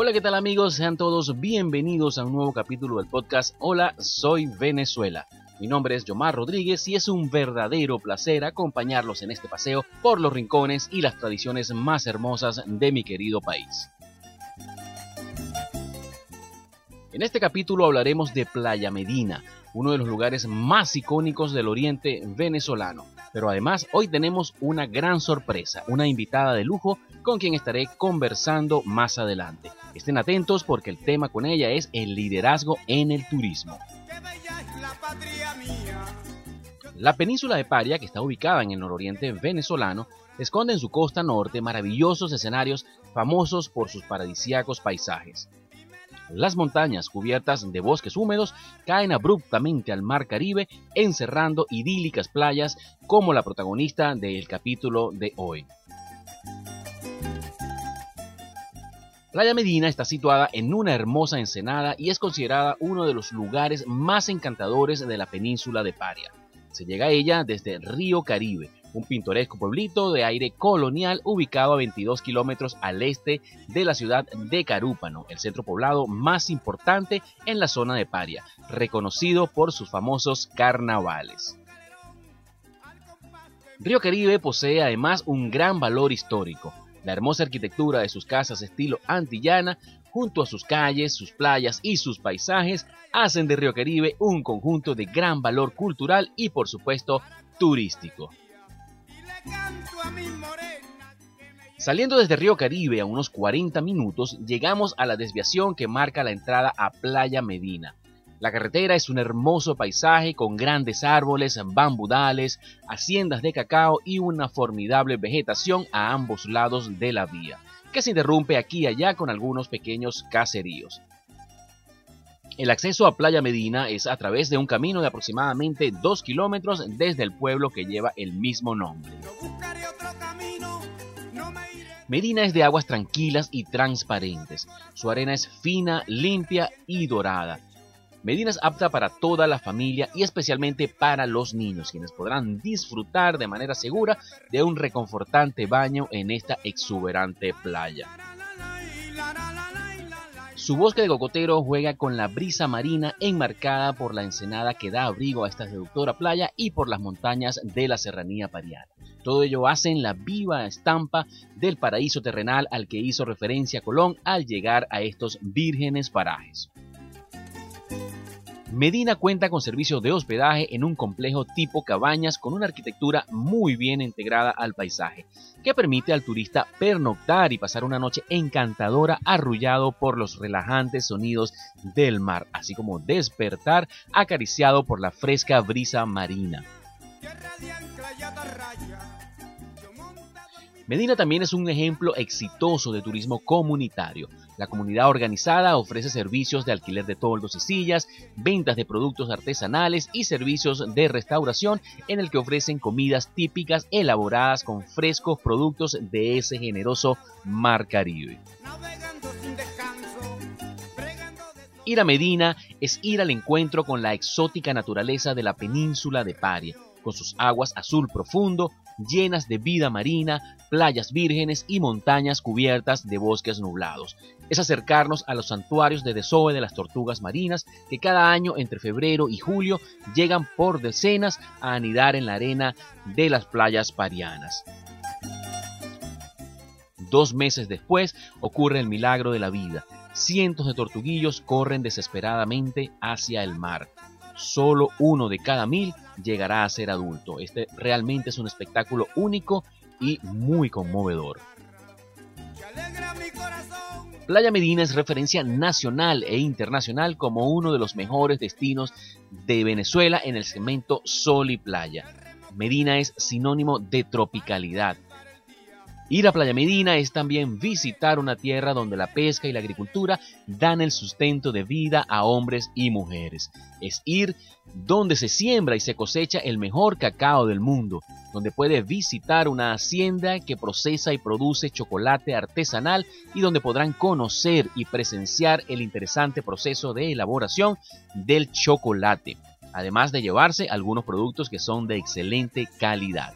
Hola, ¿qué tal amigos? Sean todos bienvenidos a un nuevo capítulo del podcast Hola, soy Venezuela. Mi nombre es Yomar Rodríguez y es un verdadero placer acompañarlos en este paseo por los rincones y las tradiciones más hermosas de mi querido país. En este capítulo hablaremos de Playa Medina, uno de los lugares más icónicos del oriente venezolano. Pero además hoy tenemos una gran sorpresa, una invitada de lujo con quien estaré conversando más adelante. Estén atentos porque el tema con ella es el liderazgo en el turismo. La península de Paria, que está ubicada en el nororiente venezolano, esconde en su costa norte maravillosos escenarios famosos por sus paradisíacos paisajes. Las montañas cubiertas de bosques húmedos caen abruptamente al mar Caribe, encerrando idílicas playas como la protagonista del capítulo de hoy. Playa Medina está situada en una hermosa ensenada y es considerada uno de los lugares más encantadores de la península de Paria. Se llega a ella desde Río Caribe, un pintoresco pueblito de aire colonial ubicado a 22 kilómetros al este de la ciudad de Carúpano, el centro poblado más importante en la zona de Paria, reconocido por sus famosos carnavales. Río Caribe posee además un gran valor histórico. La hermosa arquitectura de sus casas estilo antillana, junto a sus calles, sus playas y sus paisajes, hacen de Río Caribe un conjunto de gran valor cultural y por supuesto turístico. Saliendo desde Río Caribe a unos 40 minutos, llegamos a la desviación que marca la entrada a Playa Medina. La carretera es un hermoso paisaje con grandes árboles, bambudales, haciendas de cacao y una formidable vegetación a ambos lados de la vía, que se interrumpe aquí y allá con algunos pequeños caseríos. El acceso a Playa Medina es a través de un camino de aproximadamente 2 kilómetros desde el pueblo que lleva el mismo nombre. Medina es de aguas tranquilas y transparentes. Su arena es fina, limpia y dorada. Medina es apta para toda la familia y especialmente para los niños, quienes podrán disfrutar de manera segura de un reconfortante baño en esta exuberante playa. Su bosque de cocotero juega con la brisa marina enmarcada por la ensenada que da abrigo a esta seductora playa y por las montañas de la serranía pariana. Todo ello hace en la viva estampa del paraíso terrenal al que hizo referencia Colón al llegar a estos vírgenes parajes. Medina cuenta con servicios de hospedaje en un complejo tipo cabañas con una arquitectura muy bien integrada al paisaje, que permite al turista pernoctar y pasar una noche encantadora arrullado por los relajantes sonidos del mar, así como despertar acariciado por la fresca brisa marina. Medina también es un ejemplo exitoso de turismo comunitario. La comunidad organizada ofrece servicios de alquiler de toldos y sillas, ventas de productos artesanales y servicios de restauración en el que ofrecen comidas típicas elaboradas con frescos productos de ese generoso mar Caribe. Ir a Medina es ir al encuentro con la exótica naturaleza de la península de Paria, con sus aguas azul profundo, llenas de vida marina, playas vírgenes y montañas cubiertas de bosques nublados. Es acercarnos a los santuarios de desove de las tortugas marinas que cada año entre febrero y julio llegan por decenas a anidar en la arena de las playas parianas. Dos meses después ocurre el milagro de la vida. Cientos de tortuguillos corren desesperadamente hacia el mar. Solo uno de cada mil llegará a ser adulto. Este realmente es un espectáculo único y muy conmovedor. Playa Medina es referencia nacional e internacional como uno de los mejores destinos de Venezuela en el segmento Sol y Playa. Medina es sinónimo de tropicalidad, Ir a Playa Medina es también visitar una tierra donde la pesca y la agricultura dan el sustento de vida a hombres y mujeres. Es ir donde se siembra y se cosecha el mejor cacao del mundo, donde puede visitar una hacienda que procesa y produce chocolate artesanal y donde podrán conocer y presenciar el interesante proceso de elaboración del chocolate, además de llevarse algunos productos que son de excelente calidad.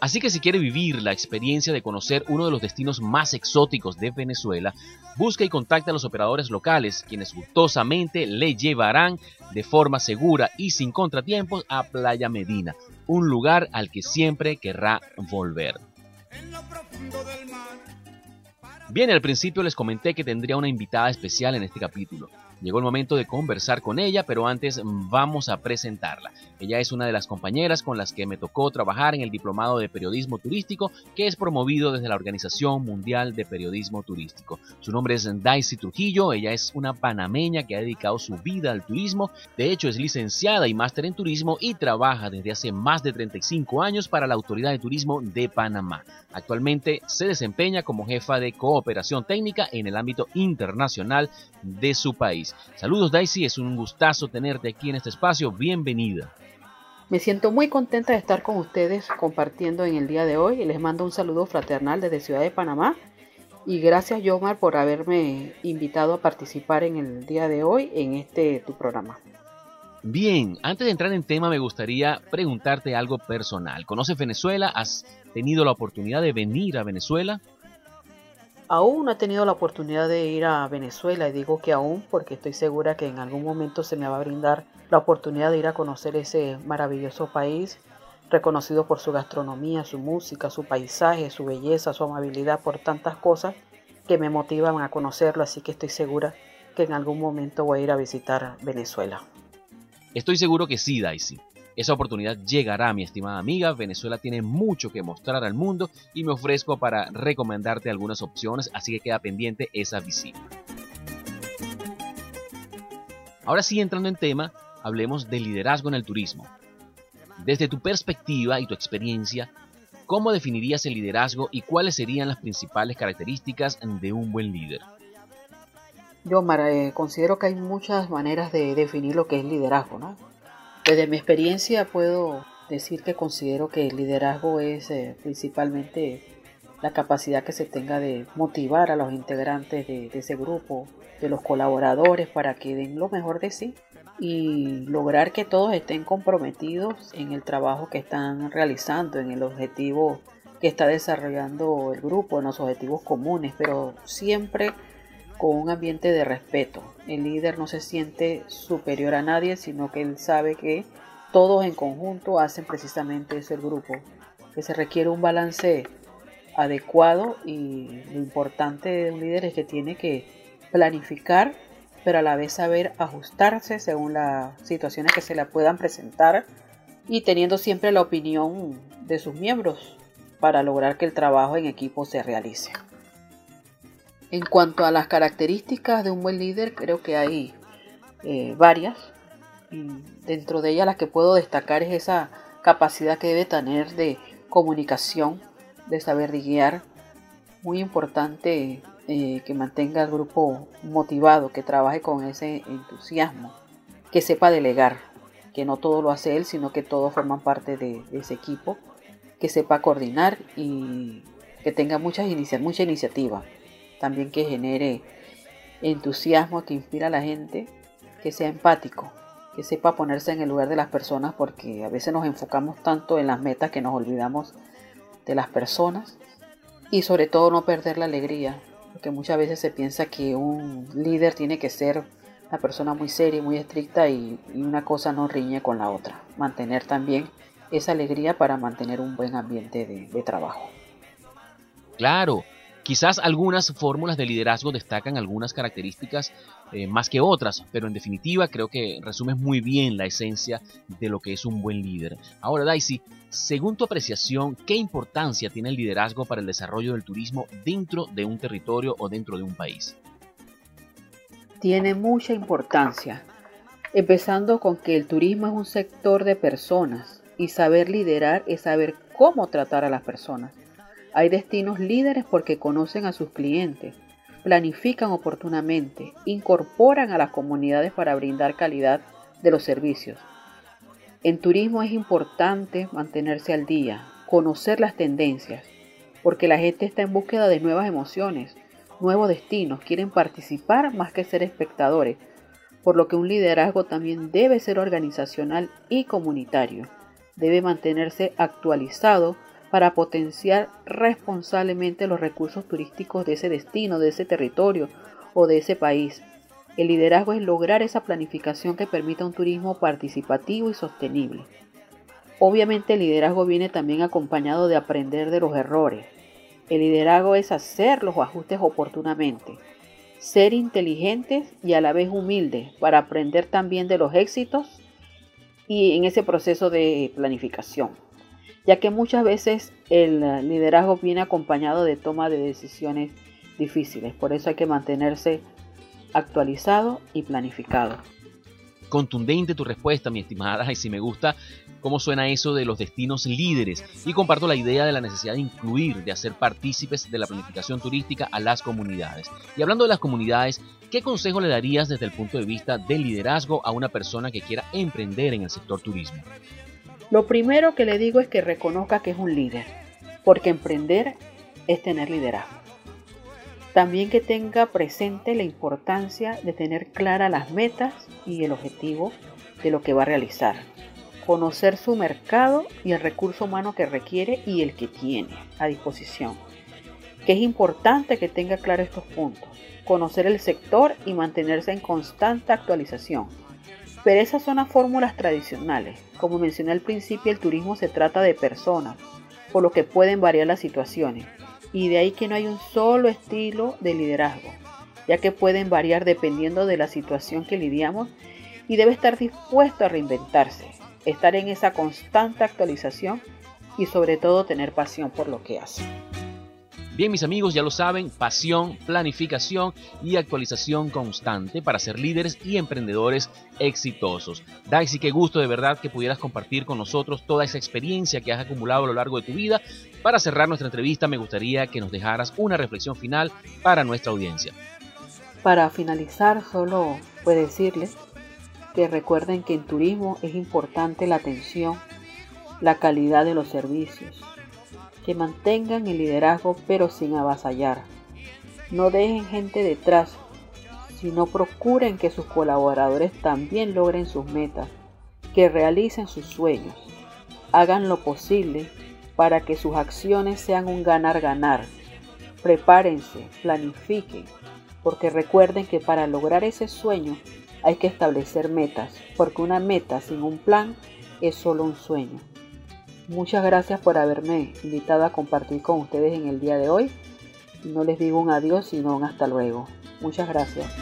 Así que si quiere vivir la experiencia de conocer uno de los destinos más exóticos de Venezuela, busca y contacta a los operadores locales, quienes gustosamente le llevarán de forma segura y sin contratiempos a Playa Medina, un lugar al que siempre querrá volver. Bien, al principio les comenté que tendría una invitada especial en este capítulo. Llegó el momento de conversar con ella, pero antes vamos a presentarla. Ella es una de las compañeras con las que me tocó trabajar en el Diplomado de Periodismo Turístico, que es promovido desde la Organización Mundial de Periodismo Turístico. Su nombre es Daisy Trujillo, ella es una panameña que ha dedicado su vida al turismo, de hecho es licenciada y máster en turismo y trabaja desde hace más de 35 años para la Autoridad de Turismo de Panamá. Actualmente se desempeña como jefa de cooperación técnica en el ámbito internacional de su país. Saludos Daisy, es un gustazo tenerte aquí en este espacio, bienvenida. Me siento muy contenta de estar con ustedes compartiendo en el día de hoy. Les mando un saludo fraternal desde Ciudad de Panamá. Y gracias, Yomar, por haberme invitado a participar en el día de hoy en este tu programa. Bien, antes de entrar en tema me gustaría preguntarte algo personal. ¿Conoces Venezuela? ¿Has tenido la oportunidad de venir a Venezuela? Aún no he tenido la oportunidad de ir a Venezuela y digo que aún porque estoy segura que en algún momento se me va a brindar la oportunidad de ir a conocer ese maravilloso país, reconocido por su gastronomía, su música, su paisaje, su belleza, su amabilidad, por tantas cosas que me motivan a conocerlo, así que estoy segura que en algún momento voy a ir a visitar Venezuela. Estoy seguro que sí, Daisy. Esa oportunidad llegará, mi estimada amiga. Venezuela tiene mucho que mostrar al mundo y me ofrezco para recomendarte algunas opciones, así que queda pendiente esa visita. Ahora sí, entrando en tema, hablemos de liderazgo en el turismo. Desde tu perspectiva y tu experiencia, ¿cómo definirías el liderazgo y cuáles serían las principales características de un buen líder? Yo, Mara, eh, considero que hay muchas maneras de definir lo que es liderazgo, ¿no? Desde mi experiencia puedo decir que considero que el liderazgo es eh, principalmente la capacidad que se tenga de motivar a los integrantes de, ese grupo, de los colaboradores para que den lo mejor de sí y lograr que todos estén comprometidos en el trabajo que están realizando, en el objetivo que está desarrollando el grupo, en los objetivos comunes, pero siempre con un ambiente de respeto. El líder no se siente superior a nadie, sino que él sabe que todos en conjunto hacen precisamente ese grupo, que se requiere un balance adecuado y lo importante de un líder es que tiene que planificar, pero a la vez saber ajustarse según las situaciones que se le puedan presentar y teniendo siempre la opinión de sus miembros para lograr que el trabajo en equipo se realice. En cuanto a las características de un buen líder, creo que hay eh, varias. Dentro de ellas las que puedo destacar es esa capacidad que debe tener de comunicación, de saber guiar. Muy importante eh, que mantenga al grupo motivado, que trabaje con ese entusiasmo, que sepa delegar, que no todo lo hace él, sino que todos forman parte de, ese equipo, que sepa coordinar y que tenga muchas mucha iniciativa también que genere entusiasmo, que inspira a la gente, que sea empático, que sepa ponerse en el lugar de las personas, porque a veces nos enfocamos tanto en las metas que nos olvidamos de las personas y sobre todo no perder la alegría, porque muchas veces se piensa que un líder tiene que ser una persona muy seria y muy estricta y, una cosa no riñe con la otra. Mantener también esa alegría para mantener un buen ambiente de trabajo. Claro, Quizás algunas fórmulas de liderazgo destacan algunas características eh, más que otras, pero en definitiva creo que resumes muy bien la esencia de lo que es un buen líder. Ahora, Daisy, según tu apreciación, ¿qué importancia tiene el liderazgo para el desarrollo del turismo dentro de un territorio o dentro de un país? Tiene mucha importancia, empezando con que el turismo es un sector de personas y saber liderar es saber cómo tratar a las personas. Hay destinos líderes porque conocen a sus clientes, planifican oportunamente, incorporan a las comunidades para brindar calidad de los servicios. En turismo es importante mantenerse al día, conocer las tendencias, porque la gente está en búsqueda de nuevas emociones, nuevos destinos, quieren participar más que ser espectadores, por lo que un liderazgo también debe ser organizacional y comunitario. Debe mantenerse actualizado para potenciar responsablemente los recursos turísticos de ese destino, de ese territorio o de ese país. El liderazgo es lograr esa planificación que permita un turismo participativo y sostenible. Obviamente el liderazgo viene también acompañado de aprender de los errores. El liderazgo es hacer los ajustes oportunamente, ser inteligentes y a la vez humildes para aprender también de los éxitos y en ese proceso de planificación ya que muchas veces el liderazgo viene acompañado de toma de decisiones difíciles. Por eso hay que mantenerse actualizado y planificado. Contundente tu respuesta, mi estimada, y si me gusta cómo suena eso de los destinos líderes. Y comparto la idea de la necesidad de incluir, de hacer partícipes de la planificación turística a las comunidades. Y hablando de las comunidades, ¿qué consejo le darías desde el punto de vista del liderazgo a una persona que quiera emprender en el sector turismo? Lo primero que le digo es que reconozca que es un líder, porque emprender es tener liderazgo. También que tenga presente la importancia de tener claras las metas y el objetivo de lo que va a realizar. Conocer su mercado y el recurso humano que requiere y el que tiene a disposición. Que es importante que tenga claro estos puntos. Conocer el sector y mantenerse en constante actualización pero esas son las fórmulas tradicionales. Como mencioné al principio, el turismo se trata de personas, por lo que pueden variar las situaciones. Y de ahí que no hay un solo estilo de liderazgo, ya que pueden variar dependiendo de la situación que lidiamos y debe estar dispuesto a reinventarse, estar en esa constante actualización y sobre todo tener pasión por lo que hace. Bien, mis amigos, ya lo saben, pasión, planificación y actualización constante para ser líderes y emprendedores exitosos. Daisy, qué gusto de verdad que pudieras compartir con nosotros toda esa experiencia que has acumulado a lo largo de tu vida. Para cerrar nuestra entrevista, me gustaría que nos dejaras una reflexión final para nuestra audiencia. Para finalizar, solo puedo decirles que recuerden que en turismo es importante la atención, la calidad de los servicios, mantengan el liderazgo pero sin avasallar. No dejen gente detrás, sino procuren que sus colaboradores también logren sus metas, que realicen sus sueños. Hagan lo posible para que sus acciones sean un ganar-ganar. Prepárense, planifiquen, porque recuerden que para lograr ese sueño hay que establecer metas, porque una meta sin un plan es solo un sueño. Muchas gracias por haberme invitado a compartir con ustedes en el día de hoy. No les digo un adiós, sino un hasta luego. Muchas gracias.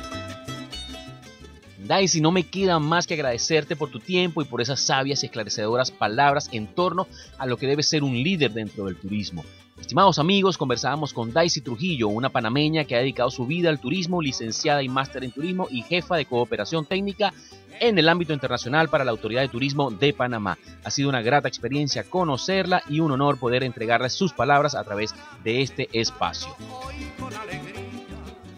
Daisy, no me queda más que agradecerte por tu tiempo y por esas sabias y esclarecedoras palabras en torno a lo que debe ser un líder dentro del turismo. Estimados amigos, conversábamos con Daisy Trujillo, una panameña que ha dedicado su vida al turismo, licenciada y máster en turismo y jefa de cooperación técnica en el ámbito internacional para la Autoridad de Turismo de Panamá. Ha sido una grata experiencia conocerla y un honor poder entregarle sus palabras a través de este espacio.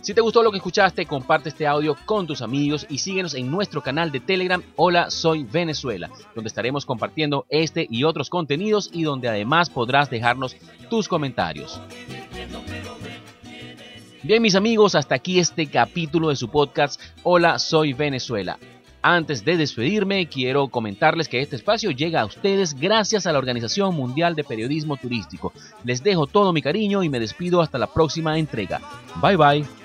Si te gustó lo que escuchaste, comparte este audio con tus amigos y síguenos en nuestro canal de Telegram Hola Soy Venezuela, donde estaremos compartiendo este y otros contenidos y donde además podrás dejarnos tus comentarios. Bien mis amigos, hasta aquí este capítulo de su podcast Hola Soy Venezuela. Antes de despedirme, quiero comentarles que este espacio llega a ustedes gracias a la Organización Mundial de Periodismo Turístico. Les dejo todo mi cariño y me despido hasta la próxima entrega. Bye bye.